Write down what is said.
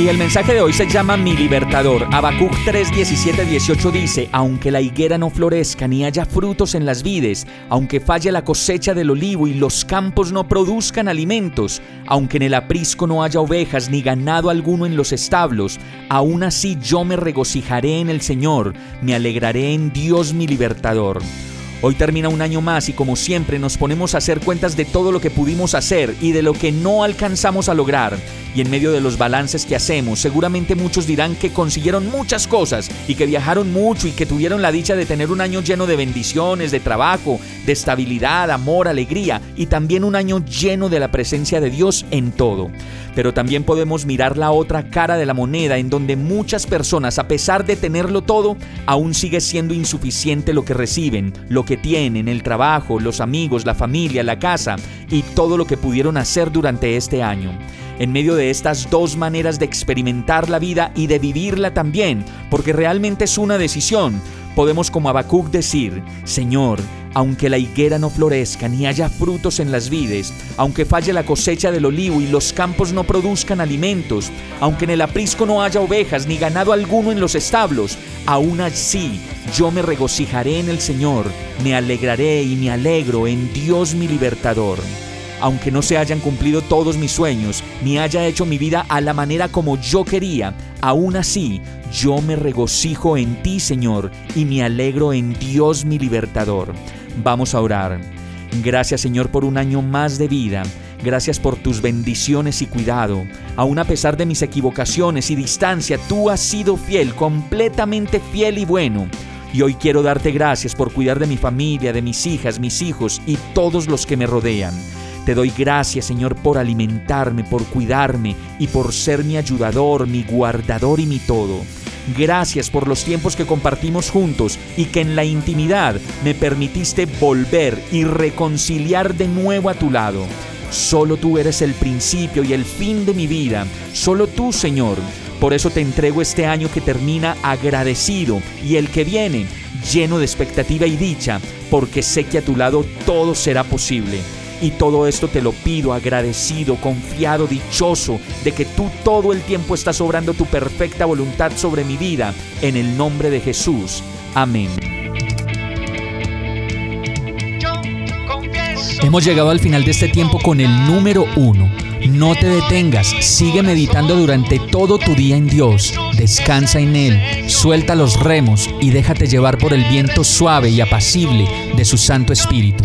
Y el mensaje de hoy se llama Mi Libertador. Habacuc 3, 17, 18 dice: Aunque la higuera no florezca ni haya frutos en las vides, aunque falle la cosecha del olivo y los campos no produzcan alimentos, aunque en el aprisco no haya ovejas ni ganado alguno en los establos, aún así yo me regocijaré en el Señor, me alegraré en Dios mi Libertador. Hoy termina un año más y como siempre nos ponemos a hacer cuentas de todo lo que pudimos hacer y de lo que no alcanzamos a lograr. Y en medio de los balances que hacemos, seguramente muchos dirán que consiguieron muchas cosas y que viajaron mucho y que tuvieron la dicha de tener un año lleno de bendiciones, de trabajo, de estabilidad, amor, alegría y también un año lleno de la presencia de Dios en todo. Pero también podemos mirar la otra cara de la moneda en donde muchas personas, a pesar de tenerlo todo, aún sigue siendo insuficiente lo que reciben, lo que tienen, el trabajo, los amigos, la familia, la casa y todo lo que pudieron hacer durante este año en medio de estas dos maneras de experimentar la vida y de vivirla también, porque realmente es una decisión. Podemos como Habacuc decir, Señor, aunque la higuera no florezca ni haya frutos en las vides, aunque falle la cosecha del olivo y los campos no produzcan alimentos, aunque en el aprisco no haya ovejas ni ganado alguno en los establos, aún así yo me regocijaré en el Señor, me alegraré y me alegro en Dios mi libertador aunque no se hayan cumplido todos mis sueños, ni haya hecho mi vida a la manera como yo quería, aún así yo me regocijo en ti, Señor, y me alegro en Dios mi libertador. Vamos a orar. Gracias, Señor, por un año más de vida. Gracias por tus bendiciones y cuidado. Aún a pesar de mis equivocaciones y distancia, tú has sido fiel, completamente fiel y bueno. Y hoy quiero darte gracias por cuidar de mi familia, de mis hijas, mis hijos y todos los que me rodean. Te doy gracias, Señor, por alimentarme, por cuidarme y por ser mi ayudador, mi guardador y mi todo. Gracias por los tiempos que compartimos juntos y que en la intimidad me permitiste volver y reconciliar de nuevo a tu lado. Solo tú eres el principio y el fin de mi vida. Solo tú, Señor. Por eso te entrego este año que termina agradecido y el que viene lleno de expectativa y dicha, porque sé que a tu lado todo será posible. Y todo esto te lo pido agradecido, confiado, dichoso de que tú todo el tiempo estás obrando tu perfecta voluntad sobre mi vida. En el nombre de Jesús. Amén. Hemos llegado al final de este tiempo con el número uno. No te detengas, sigue meditando durante todo tu día en Dios, descansa en Él, suelta los remos y déjate llevar por el viento suave y apacible de su Santo Espíritu.